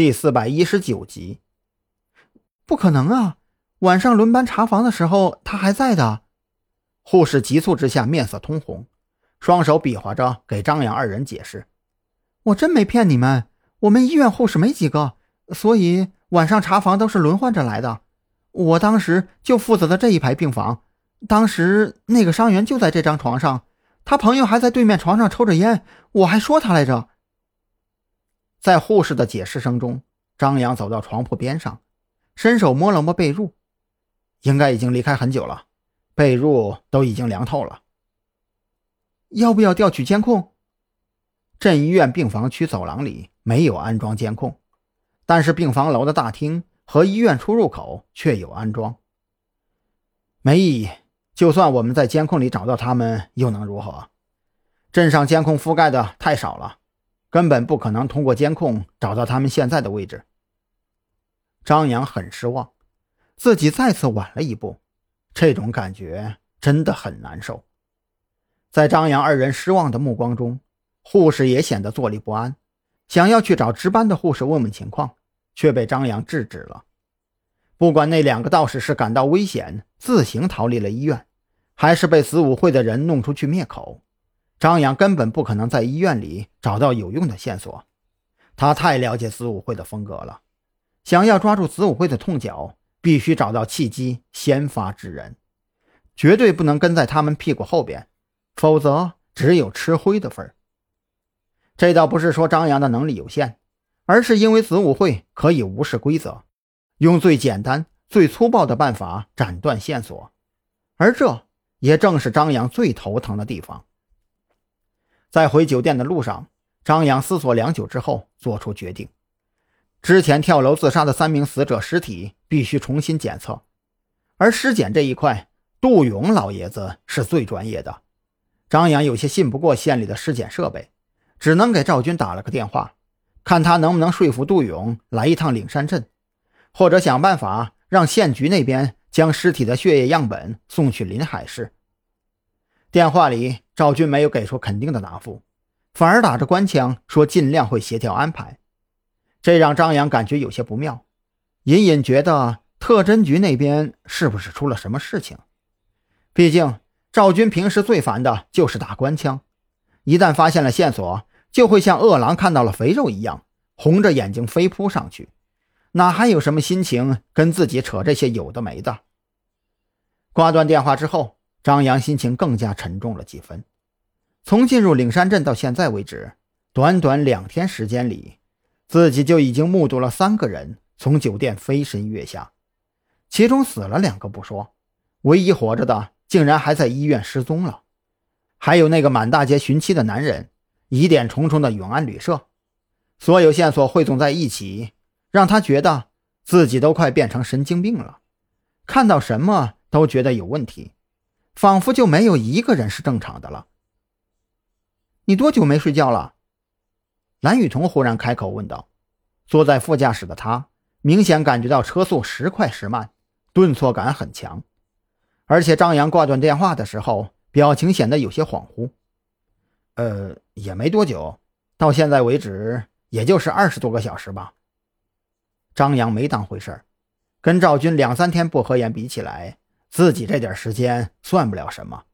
第四百一十九集。不可能啊！晚上轮班查房的时候，他还在的。护士急促之下面色通红，双手比划着给张扬二人解释：“我真没骗你们，我们医院护士没几个，所以晚上查房都是轮换着来的。我当时就负责的这一排病房，当时那个伤员就在这张床上，他朋友还在对面床上抽着烟，我还说他来着。”在护士的解释声中，张扬走到床铺边上。伸手摸了摸被褥，应该已经离开很久了，被褥都已经凉透了。要不要调取监控？镇医院病房区走廊里没有安装监控，但是病房楼的大厅和医院出入口却有安装。没意义，就算我们在监控里找到他们，又能如何？镇上监控覆盖的太少了，根本不可能通过监控找到他们现在的位置。张扬很失望，自己再次晚了一步，这种感觉真的很难受。在张扬二人失望的目光中，护士也显得坐立不安，想要去找值班的护士问问情况，却被张扬制止了。不管那两个道士是感到危险自行逃离了医院，还是被子午会的人弄出去灭口，张扬根本不可能在医院里找到有用的线索。他太了解子午会的风格了。想要抓住子午会的痛脚，必须找到契机先发制人，绝对不能跟在他们屁股后边，否则只有吃灰的份儿。这倒不是说张扬的能力有限，而是因为子午会可以无视规则，用最简单、最粗暴的办法斩断线索，而这也正是张扬最头疼的地方。在回酒店的路上，张扬思索良久之后，做出决定。之前跳楼自杀的三名死者尸体必须重新检测，而尸检这一块，杜勇老爷子是最专业的。张扬有些信不过县里的尸检设备，只能给赵军打了个电话，看他能不能说服杜勇来一趟岭山镇，或者想办法让县局那边将尸体的血液样本送去临海市。电话里，赵军没有给出肯定的答复，反而打着官腔说尽量会协调安排。这让张扬感觉有些不妙，隐隐觉得特侦局那边是不是出了什么事情？毕竟赵军平时最烦的就是打官腔，一旦发现了线索，就会像饿狼看到了肥肉一样，红着眼睛飞扑上去，哪还有什么心情跟自己扯这些有的没的？挂断电话之后，张扬心情更加沉重了几分。从进入岭山镇到现在为止，短短两天时间里。自己就已经目睹了三个人从酒店飞身跃下，其中死了两个不说，唯一活着的竟然还在医院失踪了。还有那个满大街寻妻的男人，疑点重重的永安旅社，所有线索汇总在一起，让他觉得自己都快变成神经病了，看到什么都觉得有问题，仿佛就没有一个人是正常的了。你多久没睡觉了？蓝雨桐忽然开口问道：“坐在副驾驶的他，明显感觉到车速时快时慢，顿挫感很强。而且张扬挂断电话的时候，表情显得有些恍惚。呃，也没多久，到现在为止，也就是二十多个小时吧。”张扬没当回事儿，跟赵军两三天不合眼比起来，自己这点时间算不了什么。